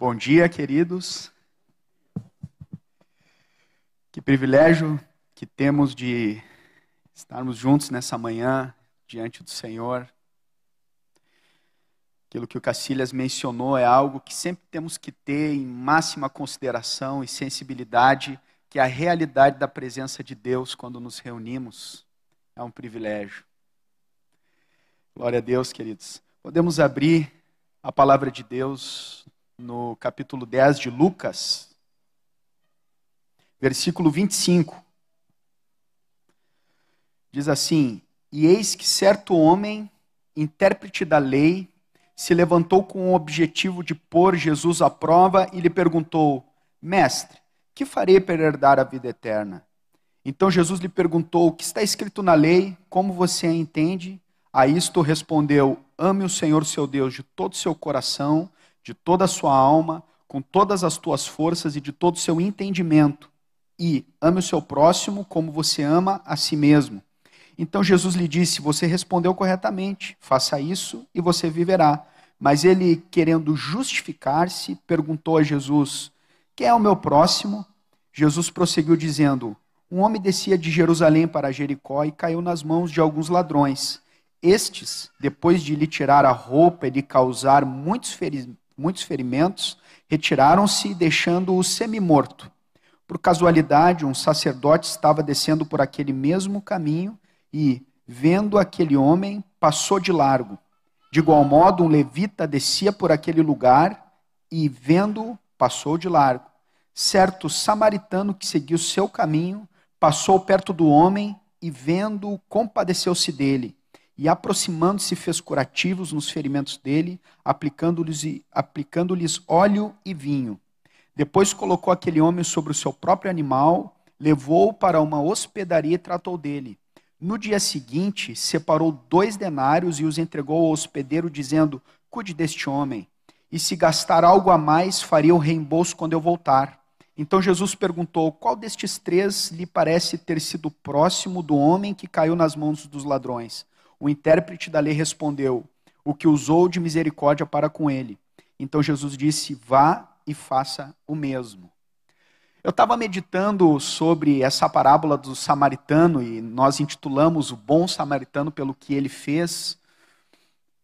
Bom dia, queridos. Que privilégio que temos de estarmos juntos nessa manhã diante do Senhor. Aquilo que o Cacilhas mencionou é algo que sempre temos que ter em máxima consideração e sensibilidade, que é a realidade da presença de Deus quando nos reunimos. É um privilégio. Glória a Deus, queridos. Podemos abrir a palavra de Deus no capítulo 10 de Lucas, versículo 25. Diz assim: E eis que certo homem, intérprete da lei, se levantou com o objetivo de pôr Jesus à prova e lhe perguntou: Mestre, que farei para herdar a vida eterna? Então Jesus lhe perguntou: O que está escrito na lei? Como você a entende? A isto respondeu: Ame o Senhor seu Deus de todo o seu coração, de toda a sua alma, com todas as tuas forças e de todo o seu entendimento. E ame o seu próximo como você ama a si mesmo. Então Jesus lhe disse: Você respondeu corretamente, faça isso e você viverá. Mas ele, querendo justificar-se, perguntou a Jesus: Quem é o meu próximo? Jesus prosseguiu dizendo: Um homem descia de Jerusalém para Jericó e caiu nas mãos de alguns ladrões. Estes, depois de lhe tirar a roupa e lhe causar muitos muitos ferimentos, retiraram-se, deixando-o semi-morto. Por casualidade, um sacerdote estava descendo por aquele mesmo caminho e, vendo aquele homem, passou de largo. De igual modo, um levita descia por aquele lugar e, vendo-o, passou de largo. Certo samaritano que seguiu seu caminho passou perto do homem e, vendo-o, compadeceu-se dele e aproximando-se fez curativos nos ferimentos dele, aplicando-lhes aplicando óleo e vinho. Depois colocou aquele homem sobre o seu próprio animal, levou-o para uma hospedaria e tratou dele. No dia seguinte, separou dois denários e os entregou ao hospedeiro, dizendo: Cuide deste homem, e se gastar algo a mais, faria o reembolso quando eu voltar. Então Jesus perguntou: Qual destes três lhe parece ter sido próximo do homem que caiu nas mãos dos ladrões? O intérprete da lei respondeu: O que usou de misericórdia para com ele. Então Jesus disse: Vá e faça o mesmo. Eu estava meditando sobre essa parábola do samaritano e nós intitulamos o bom samaritano pelo que ele fez.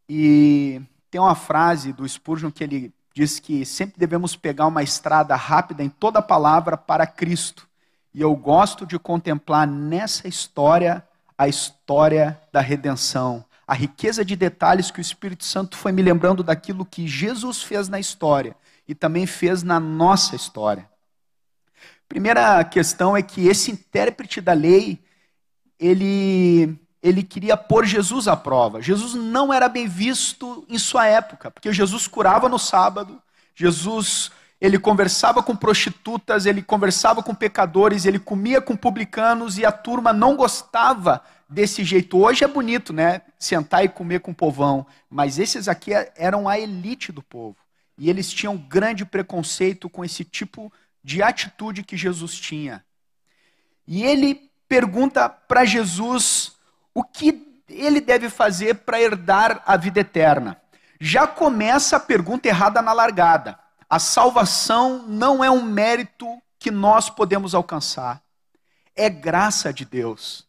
E tem uma frase do Spurgeon que ele diz que sempre devemos pegar uma estrada rápida em toda palavra para Cristo. E eu gosto de contemplar nessa história a história da redenção, a riqueza de detalhes que o Espírito Santo foi me lembrando daquilo que Jesus fez na história e também fez na nossa história. Primeira questão é que esse intérprete da lei, ele ele queria pôr Jesus à prova. Jesus não era bem visto em sua época, porque Jesus curava no sábado, Jesus ele conversava com prostitutas, ele conversava com pecadores, ele comia com publicanos e a turma não gostava desse jeito. Hoje é bonito, né? Sentar e comer com o povão, mas esses aqui eram a elite do povo. E eles tinham grande preconceito com esse tipo de atitude que Jesus tinha. E ele pergunta para Jesus o que ele deve fazer para herdar a vida eterna. Já começa a pergunta errada na largada. A salvação não é um mérito que nós podemos alcançar. É graça de Deus.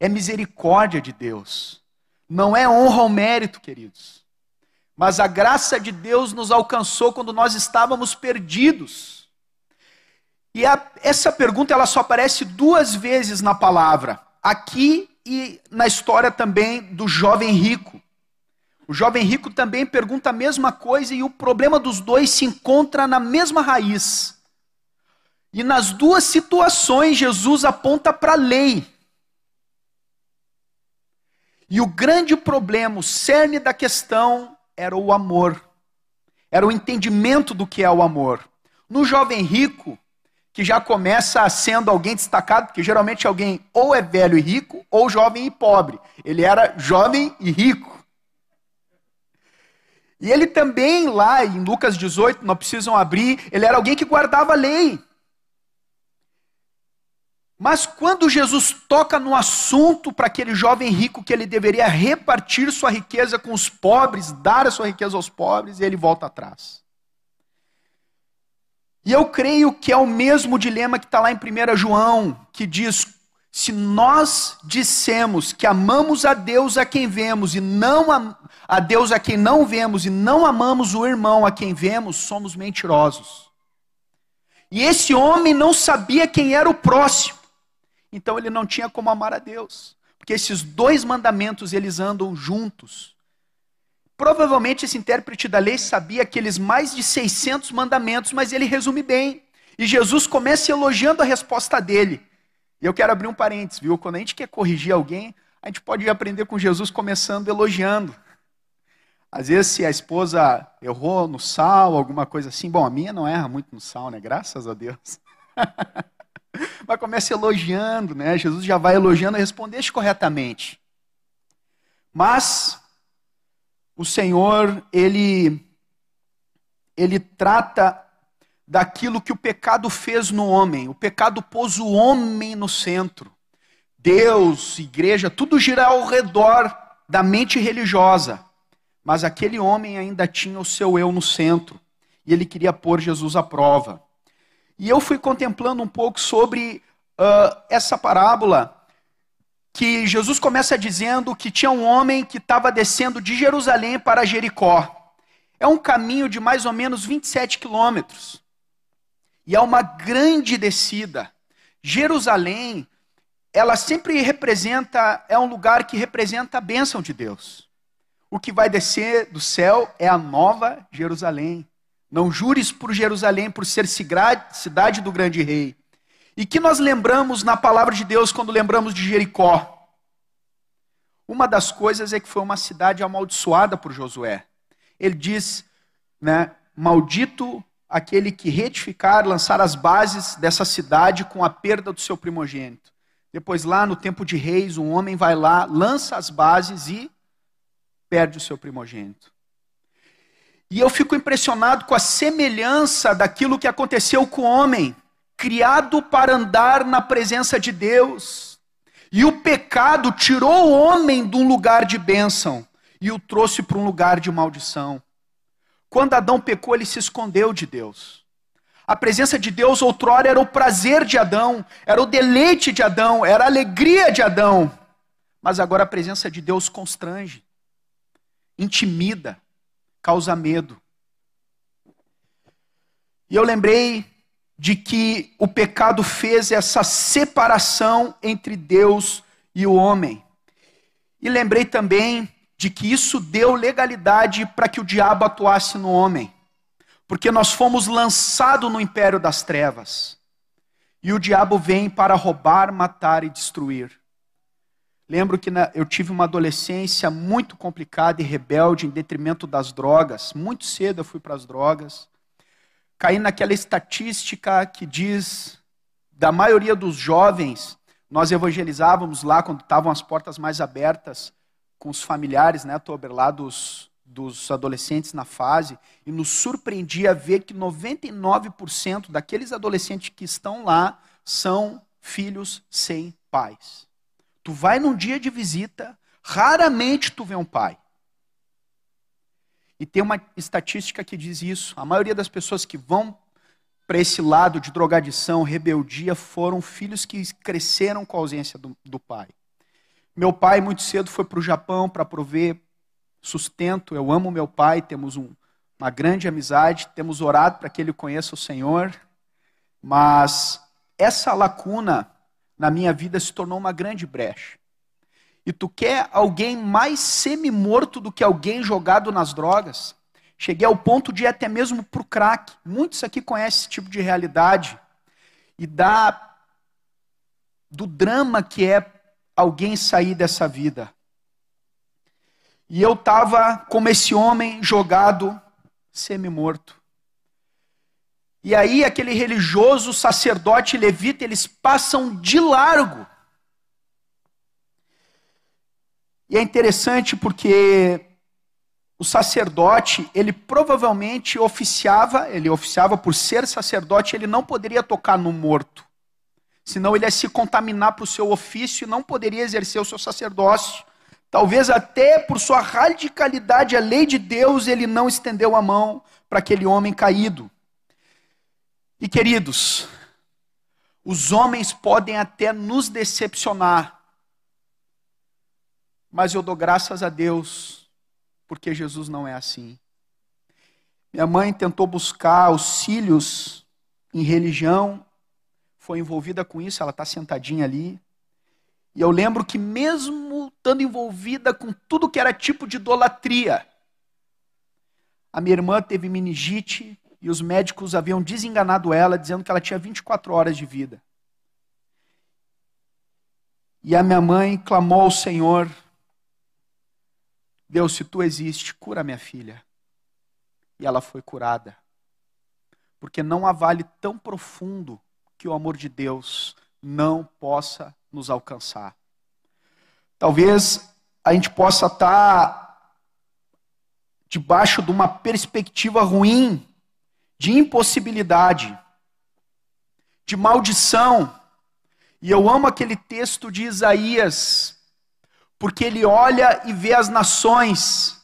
É misericórdia de Deus. Não é honra ou mérito, queridos. Mas a graça de Deus nos alcançou quando nós estávamos perdidos. E a, essa pergunta ela só aparece duas vezes na palavra, aqui e na história também do jovem rico. O jovem rico também pergunta a mesma coisa e o problema dos dois se encontra na mesma raiz. E nas duas situações, Jesus aponta para a lei. E o grande problema, o cerne da questão, era o amor. Era o entendimento do que é o amor. No jovem rico, que já começa sendo alguém destacado, porque geralmente alguém ou é velho e rico, ou jovem e pobre. Ele era jovem e rico. E ele também, lá em Lucas 18, não precisam abrir, ele era alguém que guardava a lei. Mas quando Jesus toca no assunto para aquele jovem rico que ele deveria repartir sua riqueza com os pobres, dar a sua riqueza aos pobres, ele volta atrás. E eu creio que é o mesmo dilema que está lá em 1 João, que diz: se nós dissemos que amamos a Deus a quem vemos e não a, a Deus a quem não vemos e não amamos o irmão a quem vemos, somos mentirosos. E esse homem não sabia quem era o próximo. Então ele não tinha como amar a Deus, porque esses dois mandamentos eles andam juntos. Provavelmente esse intérprete da lei sabia aqueles mais de 600 mandamentos, mas ele resume bem. E Jesus começa elogiando a resposta dele. E eu quero abrir um parênteses, viu? Quando a gente quer corrigir alguém, a gente pode aprender com Jesus começando elogiando. Às vezes, se a esposa errou no sal, alguma coisa assim, bom, a minha não erra muito no sal, né? Graças a Deus. Mas começa elogiando, né? Jesus já vai elogiando, respondeste corretamente. Mas o Senhor, ele, ele trata daquilo que o pecado fez no homem. O pecado pôs o homem no centro. Deus, igreja, tudo gira ao redor da mente religiosa. Mas aquele homem ainda tinha o seu eu no centro. E ele queria pôr Jesus à prova. E eu fui contemplando um pouco sobre uh, essa parábola que Jesus começa dizendo que tinha um homem que estava descendo de Jerusalém para Jericó. É um caminho de mais ou menos 27 quilômetros. E é uma grande descida. Jerusalém, ela sempre representa, é um lugar que representa a bênção de Deus. O que vai descer do céu é a nova Jerusalém. Não jures por Jerusalém por ser cidade do grande rei. E que nós lembramos na palavra de Deus quando lembramos de Jericó? Uma das coisas é que foi uma cidade amaldiçoada por Josué. Ele diz, né, maldito aquele que retificar, lançar as bases dessa cidade com a perda do seu primogênito. Depois lá no tempo de reis, um homem vai lá, lança as bases e perde o seu primogênito. E eu fico impressionado com a semelhança daquilo que aconteceu com o homem criado para andar na presença de Deus. E o pecado tirou o homem de um lugar de bênção e o trouxe para um lugar de maldição. Quando Adão pecou, ele se escondeu de Deus. A presença de Deus outrora era o prazer de Adão, era o deleite de Adão, era a alegria de Adão. Mas agora a presença de Deus constrange, intimida, causa medo. E eu lembrei de que o pecado fez essa separação entre Deus e o homem. E lembrei também de que isso deu legalidade para que o diabo atuasse no homem. Porque nós fomos lançados no império das trevas. E o diabo vem para roubar, matar e destruir. Lembro que eu tive uma adolescência muito complicada e rebelde em detrimento das drogas. Muito cedo eu fui para as drogas cair naquela estatística que diz da maioria dos jovens, nós evangelizávamos lá quando estavam as portas mais abertas com os familiares, né, Tober, lá dos, dos adolescentes na fase, e nos surpreendia ver que 99% daqueles adolescentes que estão lá são filhos sem pais. Tu vai num dia de visita, raramente tu vê um pai. E tem uma estatística que diz isso. A maioria das pessoas que vão para esse lado de drogadição, rebeldia, foram filhos que cresceram com a ausência do, do pai. Meu pai, muito cedo, foi para o Japão para prover sustento. Eu amo meu pai, temos um, uma grande amizade, temos orado para que ele conheça o Senhor. Mas essa lacuna na minha vida se tornou uma grande brecha e tu quer alguém mais semi-morto do que alguém jogado nas drogas, cheguei ao ponto de ir até mesmo para o crack. Muitos aqui conhecem esse tipo de realidade. E da do drama que é alguém sair dessa vida. E eu estava como esse homem jogado, semi-morto. E aí aquele religioso, sacerdote levita, eles passam de largo E é interessante porque o sacerdote, ele provavelmente oficiava, ele oficiava por ser sacerdote, ele não poderia tocar no morto. Senão ele ia se contaminar para o seu ofício e não poderia exercer o seu sacerdócio. Talvez até por sua radicalidade, a lei de Deus, ele não estendeu a mão para aquele homem caído. E queridos, os homens podem até nos decepcionar, mas eu dou graças a Deus, porque Jesus não é assim. Minha mãe tentou buscar auxílios em religião, foi envolvida com isso, ela está sentadinha ali. E eu lembro que, mesmo estando envolvida com tudo que era tipo de idolatria, a minha irmã teve meningite e os médicos haviam desenganado ela, dizendo que ela tinha 24 horas de vida. E a minha mãe clamou ao Senhor: Deus, se tu existe, cura minha filha. E ela foi curada. Porque não há vale tão profundo que o amor de Deus não possa nos alcançar. Talvez a gente possa estar debaixo de uma perspectiva ruim, de impossibilidade, de maldição. E eu amo aquele texto de Isaías, porque ele olha e vê as nações,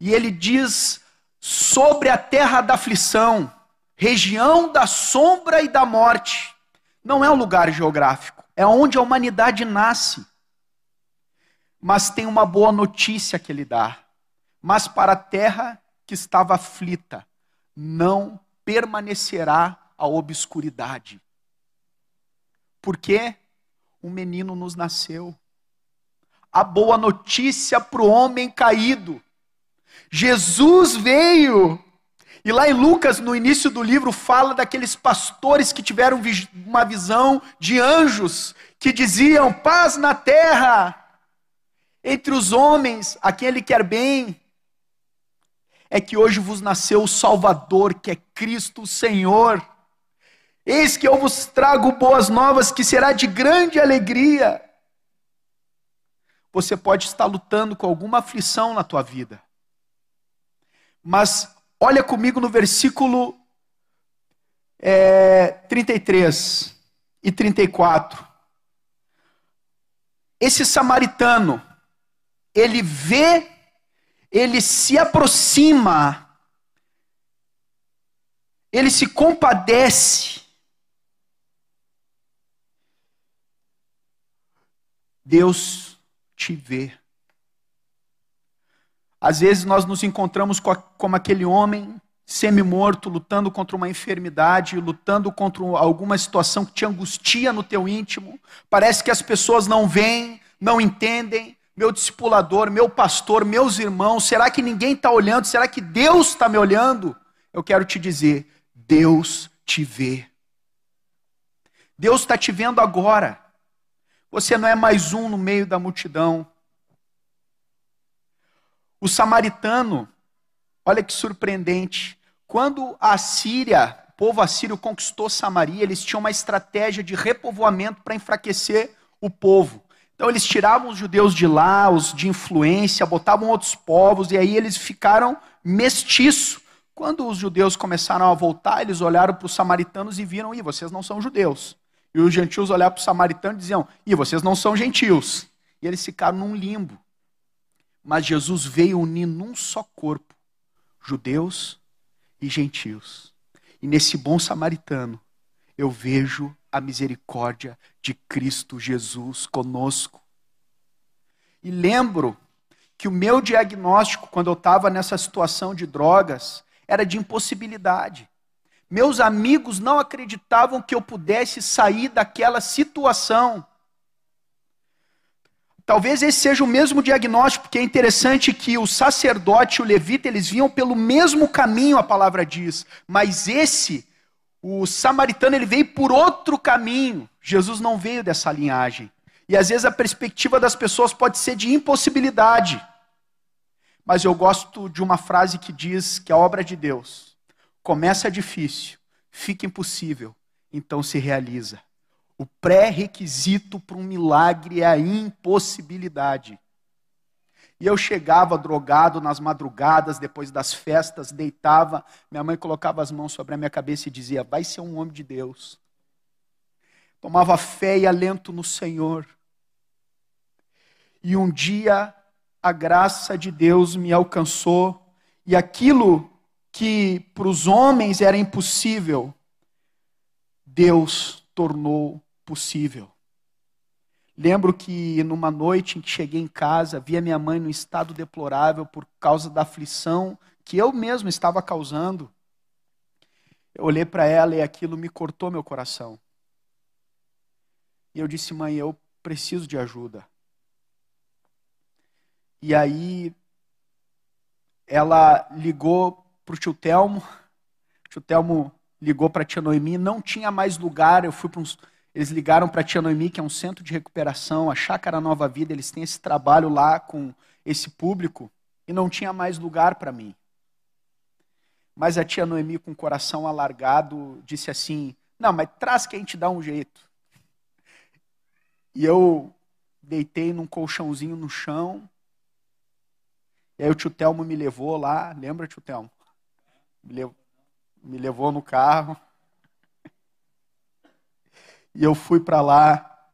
e ele diz sobre a terra da aflição, região da sombra e da morte. Não é um lugar geográfico, é onde a humanidade nasce. Mas tem uma boa notícia que ele dá. Mas para a terra que estava aflita, não permanecerá a obscuridade. Porque um menino nos nasceu. A boa notícia para o homem caído. Jesus veio. E lá em Lucas, no início do livro, fala daqueles pastores que tiveram uma visão de anjos que diziam: paz na terra entre os homens a quem ele quer bem. É que hoje vos nasceu o Salvador, que é Cristo o Senhor. Eis que eu vos trago boas novas, que será de grande alegria. Você pode estar lutando com alguma aflição na tua vida. Mas olha comigo no versículo é, 33 e 34. Esse samaritano, ele vê, ele se aproxima, ele se compadece. Deus te vê. Às vezes nós nos encontramos como aquele homem semi-morto, lutando contra uma enfermidade, lutando contra alguma situação que te angustia no teu íntimo. Parece que as pessoas não veem, não entendem. Meu discipulador, meu pastor, meus irmãos, será que ninguém está olhando? Será que Deus está me olhando? Eu quero te dizer: Deus te vê. Deus está te vendo agora. Você não é mais um no meio da multidão. O samaritano, olha que surpreendente, quando a Síria, o povo assírio conquistou Samaria, eles tinham uma estratégia de repovoamento para enfraquecer o povo. Então eles tiravam os judeus de lá, os de influência, botavam outros povos, e aí eles ficaram mestiços. Quando os judeus começaram a voltar, eles olharam para os samaritanos e viram, e vocês não são judeus. E os gentios olharam para os samaritanos e diziam, e vocês não são gentios. E eles ficaram num limbo. Mas Jesus veio unir num só corpo judeus e gentios. E nesse bom samaritano, eu vejo a misericórdia de Cristo Jesus conosco. E lembro que o meu diagnóstico, quando eu estava nessa situação de drogas, era de impossibilidade. Meus amigos não acreditavam que eu pudesse sair daquela situação. Talvez esse seja o mesmo diagnóstico, porque é interessante que o sacerdote e o levita, eles vinham pelo mesmo caminho, a palavra diz. Mas esse, o samaritano, ele veio por outro caminho. Jesus não veio dessa linhagem. E às vezes a perspectiva das pessoas pode ser de impossibilidade. Mas eu gosto de uma frase que diz que a obra de Deus começa difícil, fica impossível, então se realiza. O pré-requisito para um milagre é a impossibilidade. E eu chegava drogado nas madrugadas, depois das festas, deitava, minha mãe colocava as mãos sobre a minha cabeça e dizia: Vai ser um homem de Deus. Tomava fé e alento no Senhor. E um dia a graça de Deus me alcançou, e aquilo que para os homens era impossível, Deus tornou possível. Lembro que numa noite em que cheguei em casa, vi a minha mãe num estado deplorável por causa da aflição que eu mesmo estava causando. Eu olhei para ela e aquilo me cortou meu coração. E eu disse, mãe, eu preciso de ajuda. E aí ela ligou para o tio Telmo, o tio Telmo ligou para a tia Noemi, não tinha mais lugar, eu fui para uns eles ligaram para a Tia Noemi, que é um centro de recuperação, a Chácara Nova Vida, eles têm esse trabalho lá com esse público, e não tinha mais lugar para mim. Mas a tia Noemi, com o coração alargado, disse assim: Não, mas traz que a gente dá um jeito. E eu deitei num colchãozinho no chão. E aí o tio Telmo me levou lá, lembra, tio Telmo? Me levou no carro. E eu fui para lá,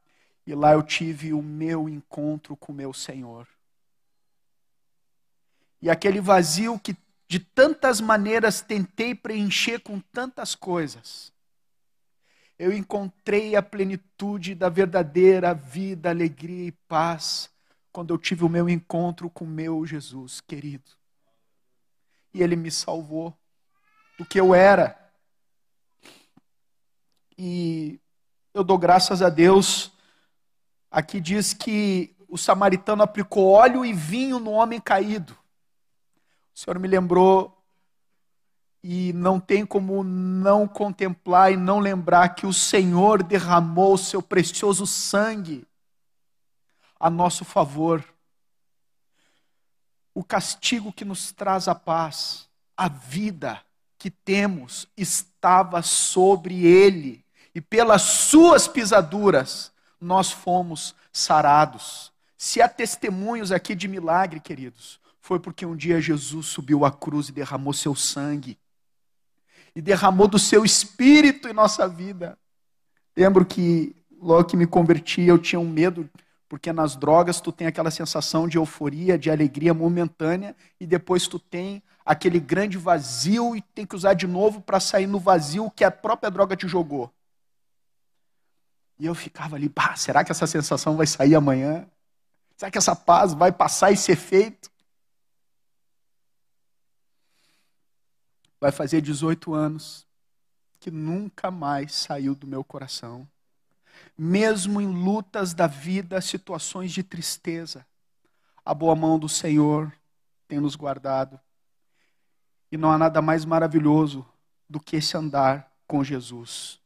e lá eu tive o meu encontro com o meu Senhor. E aquele vazio que de tantas maneiras tentei preencher com tantas coisas, eu encontrei a plenitude da verdadeira vida, alegria e paz quando eu tive o meu encontro com meu Jesus querido. E ele me salvou do que eu era. E eu dou graças a Deus. Aqui diz que o samaritano aplicou óleo e vinho no homem caído. O Senhor me lembrou e não tem como não contemplar e não lembrar que o Senhor derramou o seu precioso sangue a nosso favor. O castigo que nos traz a paz, a vida que temos, estava sobre ele e pelas suas pisaduras nós fomos sarados. Se há testemunhos aqui de milagre, queridos, foi porque um dia Jesus subiu à cruz e derramou seu sangue, e derramou do seu espírito em nossa vida. Lembro que logo que me converti, eu tinha um medo, porque nas drogas tu tem aquela sensação de euforia, de alegria momentânea, e depois tu tem aquele grande vazio e tem que usar de novo para sair no vazio que a própria droga te jogou. E eu ficava ali, bah, será que essa sensação vai sair amanhã? Será que essa paz vai passar e ser feito? Vai fazer 18 anos que nunca mais saiu do meu coração. Mesmo em lutas da vida, situações de tristeza, a boa mão do Senhor tem nos guardado. E não há nada mais maravilhoso do que esse andar com Jesus.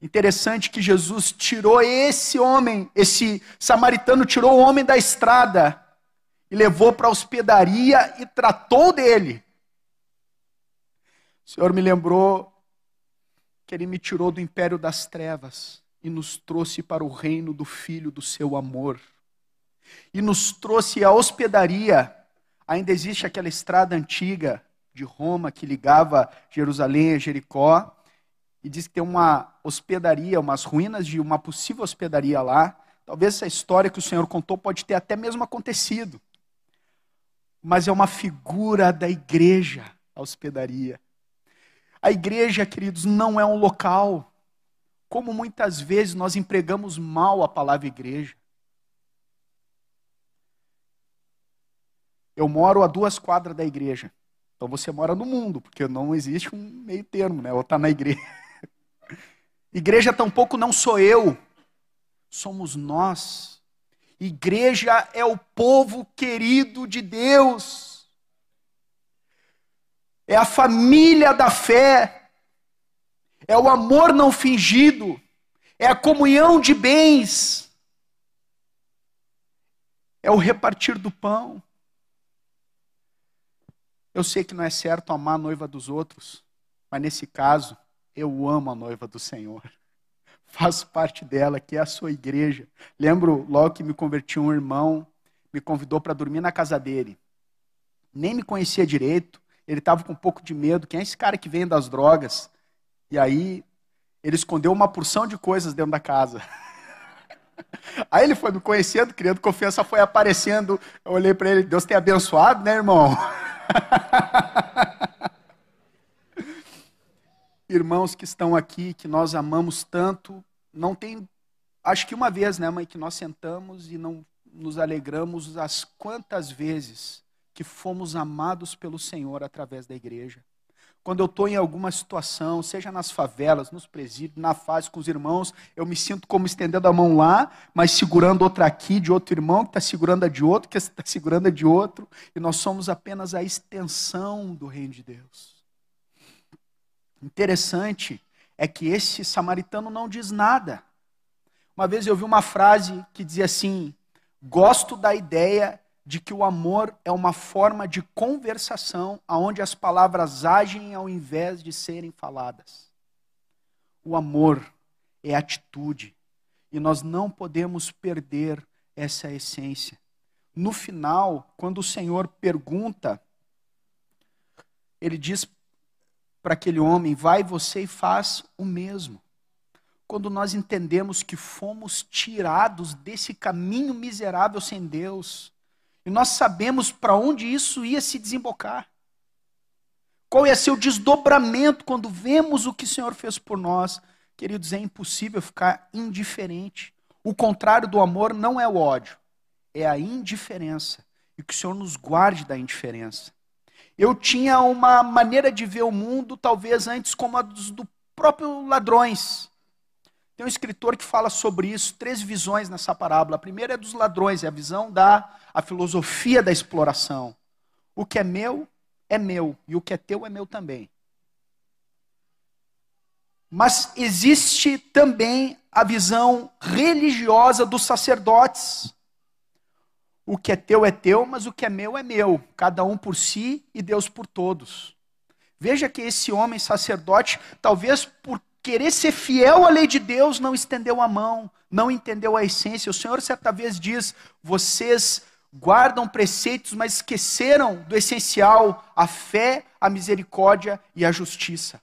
Interessante que Jesus tirou esse homem, esse samaritano tirou o homem da estrada e levou para a hospedaria e tratou dele. O Senhor me lembrou que ele me tirou do império das trevas e nos trouxe para o reino do filho do seu amor. E nos trouxe à hospedaria. Ainda existe aquela estrada antiga de Roma que ligava Jerusalém a Jericó e diz que tem uma hospedaria, umas ruínas de uma possível hospedaria lá. Talvez essa história que o Senhor contou pode ter até mesmo acontecido. Mas é uma figura da igreja, a hospedaria. A igreja, queridos, não é um local. Como muitas vezes nós empregamos mal a palavra igreja. Eu moro a duas quadras da igreja. Então você mora no mundo, porque não existe um meio termo, né? Ou está na igreja. Igreja tampouco não sou eu, somos nós. Igreja é o povo querido de Deus, é a família da fé, é o amor não fingido, é a comunhão de bens, é o repartir do pão. Eu sei que não é certo amar a noiva dos outros, mas nesse caso, eu amo a noiva do Senhor. Faço parte dela, que é a sua igreja. Lembro logo que me converti um irmão, me convidou para dormir na casa dele. Nem me conhecia direito, ele estava com um pouco de medo. Quem é esse cara que vem das drogas? E aí ele escondeu uma porção de coisas dentro da casa. Aí ele foi me conhecendo, criando confiança, foi aparecendo. Eu olhei para ele, Deus tem abençoado, né, irmão? irmãos que estão aqui, que nós amamos tanto, não tem. Acho que uma vez, né, mãe, que nós sentamos e não nos alegramos as quantas vezes que fomos amados pelo Senhor através da igreja. Quando eu estou em alguma situação, seja nas favelas, nos presídios, na fase com os irmãos, eu me sinto como estendendo a mão lá, mas segurando outra aqui de outro irmão, que está segurando a de outro, que está segurando a de outro, e nós somos apenas a extensão do reino de Deus. Interessante é que esse samaritano não diz nada. Uma vez eu vi uma frase que dizia assim: Gosto da ideia de que o amor é uma forma de conversação onde as palavras agem ao invés de serem faladas. O amor é atitude e nós não podemos perder essa essência. No final, quando o Senhor pergunta, ele diz para aquele homem: Vai você e faz o mesmo. Quando nós entendemos que fomos tirados desse caminho miserável sem Deus, e nós sabemos para onde isso ia se desembocar. Qual ia ser o desdobramento quando vemos o que o Senhor fez por nós? Queridos, é impossível ficar indiferente. O contrário do amor não é o ódio, é a indiferença. E que o Senhor nos guarde da indiferença. Eu tinha uma maneira de ver o mundo, talvez antes como a dos do próprio ladrões. Tem um escritor que fala sobre isso, três visões nessa parábola. A primeira é dos ladrões, é a visão da a filosofia da exploração. O que é meu é meu e o que é teu é meu também. Mas existe também a visão religiosa dos sacerdotes. O que é teu é teu, mas o que é meu é meu, cada um por si e Deus por todos. Veja que esse homem sacerdote, talvez por querer ser fiel à lei de Deus, não estendeu a mão, não entendeu a essência. O Senhor certa vez diz: vocês guardam preceitos, mas esqueceram do essencial, a fé, a misericórdia e a justiça.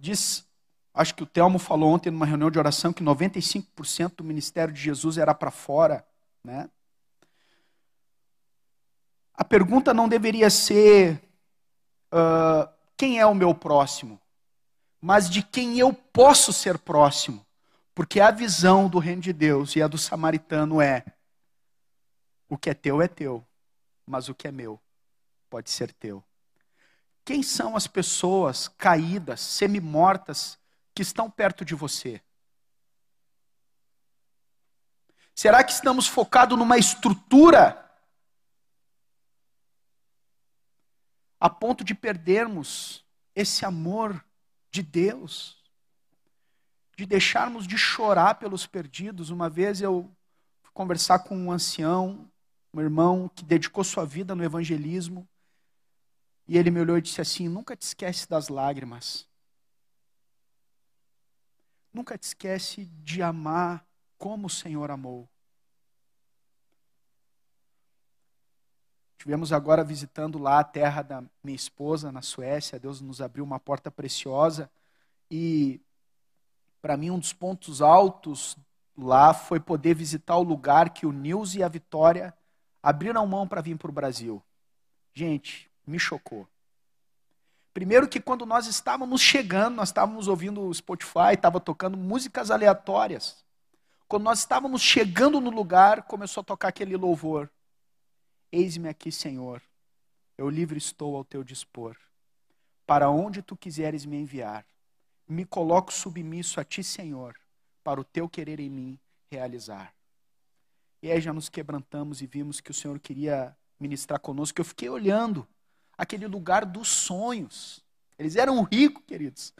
Diz, acho que o Telmo falou ontem numa reunião de oração que 95% do ministério de Jesus era para fora, né? A pergunta não deveria ser uh, quem é o meu próximo, mas de quem eu posso ser próximo. Porque a visão do reino de Deus e a do samaritano é: o que é teu é teu, mas o que é meu pode ser teu. Quem são as pessoas caídas, semi-mortas, que estão perto de você? Será que estamos focados numa estrutura a ponto de perdermos esse amor de Deus, de deixarmos de chorar pelos perdidos. Uma vez eu fui conversar com um ancião, um irmão que dedicou sua vida no evangelismo, e ele me olhou e disse assim: Nunca te esquece das lágrimas. Nunca te esquece de amar como o Senhor amou. Tivemos agora visitando lá a terra da minha esposa, na Suécia. Deus nos abriu uma porta preciosa. E, para mim, um dos pontos altos lá foi poder visitar o lugar que o Nils e a Vitória abriram mão para vir para o Brasil. Gente, me chocou. Primeiro que quando nós estávamos chegando, nós estávamos ouvindo o Spotify, estava tocando músicas aleatórias. Quando nós estávamos chegando no lugar, começou a tocar aquele louvor. Eis-me aqui, Senhor, eu livre estou ao teu dispor. Para onde tu quiseres me enviar, me coloco submisso a ti, Senhor, para o teu querer em mim realizar. E aí já nos quebrantamos e vimos que o Senhor queria ministrar conosco. Eu fiquei olhando aquele lugar dos sonhos. Eles eram ricos, queridos.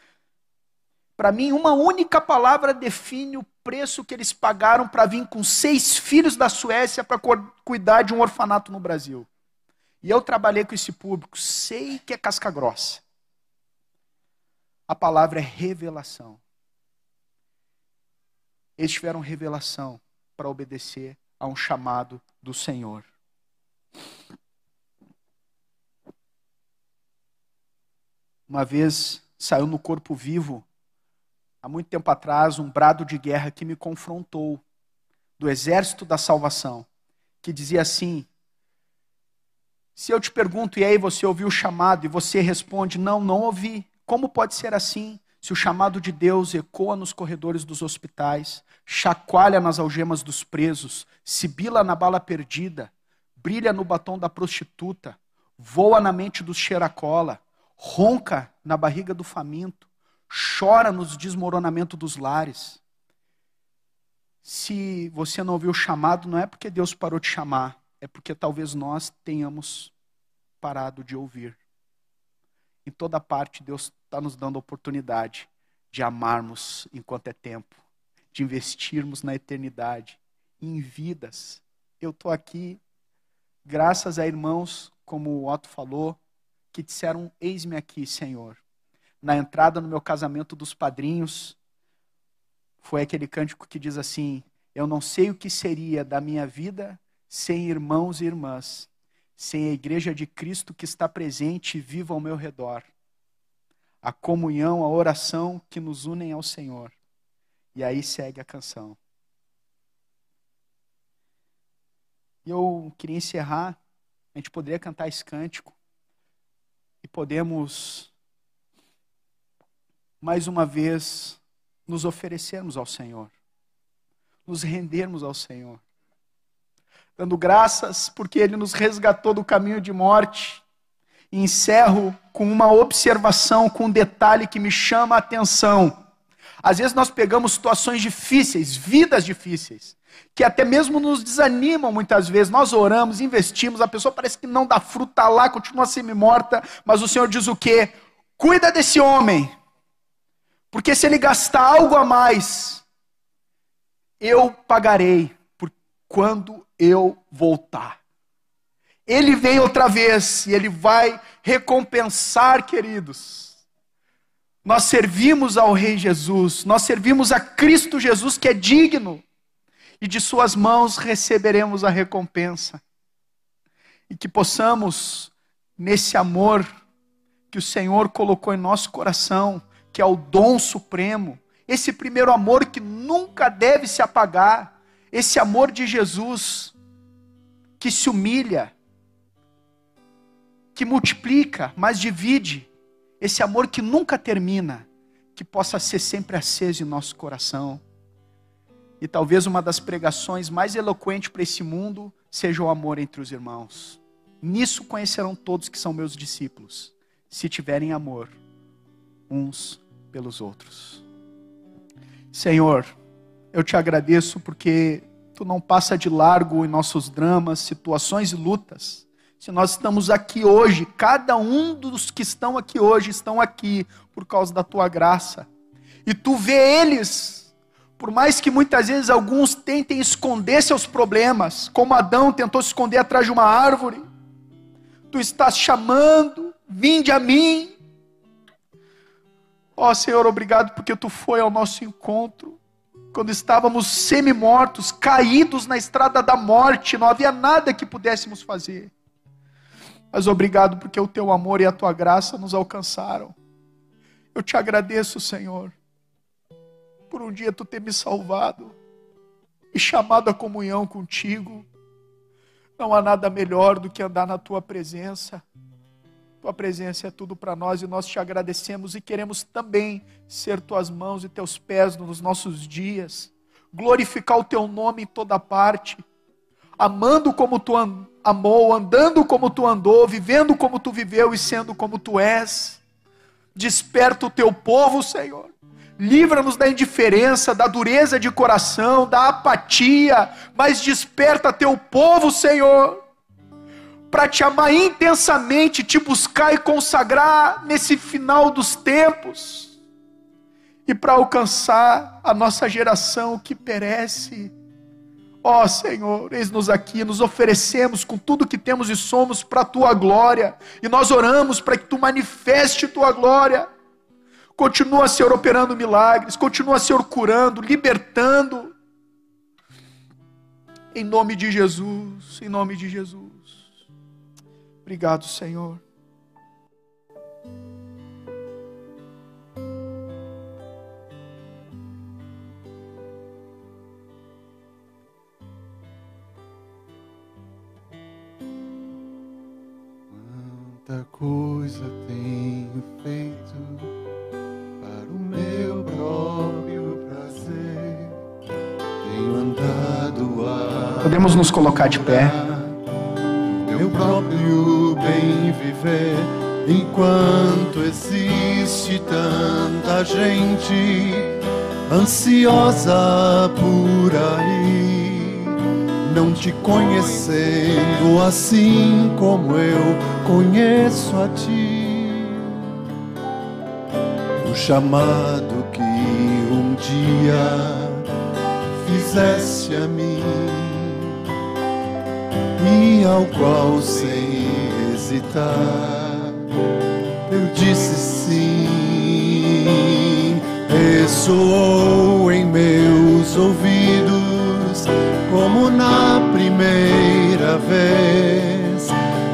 Para mim, uma única palavra define o preço que eles pagaram para vir com seis filhos da Suécia para cuidar de um orfanato no Brasil. E eu trabalhei com esse público, sei que é casca grossa. A palavra é revelação. Eles tiveram revelação para obedecer a um chamado do Senhor. Uma vez saiu no corpo vivo há muito tempo atrás, um brado de guerra que me confrontou, do exército da salvação, que dizia assim: Se eu te pergunto, e aí você ouviu o chamado, e você responde, não, não ouvi, como pode ser assim? Se o chamado de Deus ecoa nos corredores dos hospitais, chacoalha nas algemas dos presos, sibila na bala perdida, brilha no batom da prostituta, voa na mente dos cheiracola, ronca na barriga do faminto, chora nos desmoronamentos dos lares. Se você não ouviu o chamado, não é porque Deus parou de chamar, é porque talvez nós tenhamos parado de ouvir. Em toda parte, Deus está nos dando a oportunidade de amarmos enquanto é tempo, de investirmos na eternidade, em vidas. Eu estou aqui, graças a irmãos, como o Otto falou, que disseram: Eis-me aqui, Senhor. Na entrada no meu casamento dos padrinhos, foi aquele cântico que diz assim: Eu não sei o que seria da minha vida sem irmãos e irmãs, sem a igreja de Cristo que está presente e viva ao meu redor. A comunhão, a oração que nos unem ao Senhor. E aí segue a canção. E eu queria encerrar, a gente poderia cantar esse cântico podemos mais uma vez nos oferecermos ao Senhor, nos rendermos ao Senhor dando graças porque ele nos resgatou do caminho de morte. E encerro com uma observação, com um detalhe que me chama a atenção. Às vezes nós pegamos situações difíceis, vidas difíceis, que até mesmo nos desanimam muitas vezes. Nós oramos, investimos, a pessoa parece que não dá fruta lá, continua semi-morta, mas o Senhor diz o quê? Cuida desse homem, porque se ele gastar algo a mais, eu pagarei por quando eu voltar. Ele vem outra vez e ele vai recompensar, queridos. Nós servimos ao Rei Jesus, nós servimos a Cristo Jesus que é digno, e de Suas mãos receberemos a recompensa. E que possamos, nesse amor que o Senhor colocou em nosso coração, que é o dom supremo, esse primeiro amor que nunca deve se apagar, esse amor de Jesus, que se humilha, que multiplica, mas divide, esse amor que nunca termina, que possa ser sempre aceso em nosso coração. E talvez uma das pregações mais eloquentes para esse mundo seja o amor entre os irmãos. Nisso conhecerão todos que são meus discípulos, se tiverem amor uns pelos outros. Senhor, eu te agradeço porque Tu não passa de largo em nossos dramas, situações e lutas. Se nós estamos aqui hoje, cada um dos que estão aqui hoje estão aqui por causa da tua graça. E tu vê eles, por mais que muitas vezes alguns tentem esconder seus problemas, como Adão tentou se esconder atrás de uma árvore. Tu estás chamando, vinde a mim. Ó oh, Senhor, obrigado porque tu foi ao nosso encontro quando estávamos semi-mortos, caídos na estrada da morte, não havia nada que pudéssemos fazer. Mas obrigado porque o teu amor e a tua graça nos alcançaram. Eu te agradeço, Senhor, por um dia tu ter me salvado e chamado a comunhão contigo. Não há nada melhor do que andar na tua presença. Tua presença é tudo para nós e nós te agradecemos e queremos também ser tuas mãos e teus pés nos nossos dias, glorificar o teu nome em toda parte, amando como tu amou, andando como tu andou, vivendo como tu viveu e sendo como tu és. Desperta o teu povo, Senhor. Livra-nos da indiferença, da dureza de coração, da apatia, mas desperta teu povo, Senhor para te amar intensamente, te buscar e consagrar nesse final dos tempos, e para alcançar a nossa geração que perece. Ó oh, Senhor, eis-nos aqui, nos oferecemos com tudo que temos e somos para a tua glória, e nós oramos para que tu manifeste tua glória. Continua, Senhor, operando milagres, continua, Senhor, curando, libertando. Em nome de Jesus, em nome de Jesus. Obrigado, Senhor. Podemos nos colocar de pé. Meu próprio bem viver. Enquanto existe tanta gente ansiosa por aí, não te conhecendo assim como eu conheço a ti. O chamado que um dia fizesse a mim e ao qual sem hesitar eu disse sim, ressoou em meus ouvidos como na primeira vez.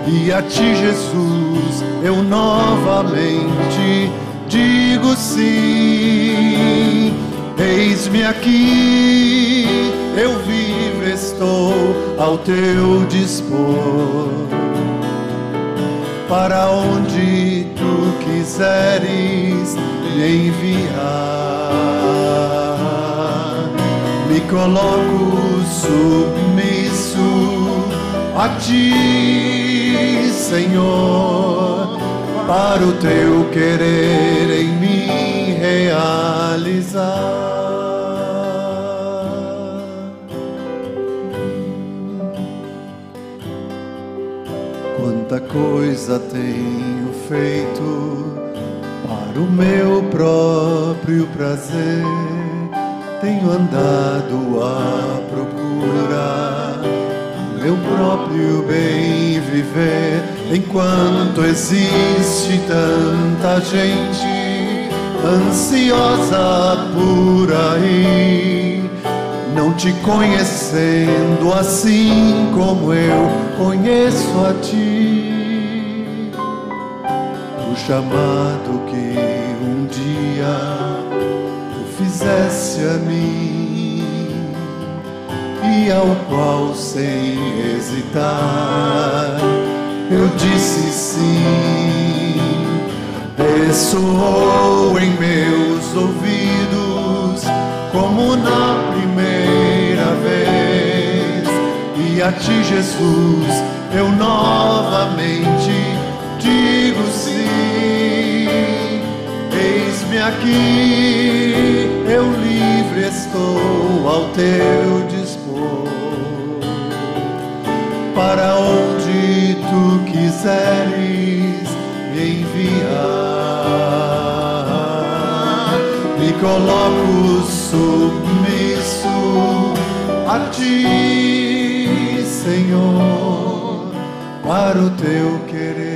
E a ti, Jesus, eu novamente digo sim. Eis-me aqui, eu vivo estou ao teu dispor para onde tu quiseres me enviar. Me coloco submisso a ti, Senhor, para o teu querer em mim realizar. Quanta coisa tenho feito para o meu próprio prazer. Tenho andado à procura do meu próprio bem viver. Enquanto existe tanta gente ansiosa por aí não te conhecendo assim como eu conheço a ti. Chamado que um dia tu fizesse a mim e ao qual sem hesitar eu disse sim. Ressoou em meus ouvidos como na primeira vez. E a ti, Jesus, eu novamente digo sim. Eis-me aqui, eu livre estou ao teu dispor. Para onde tu quiseres me enviar, me coloco submisso a ti, Senhor, para o teu querer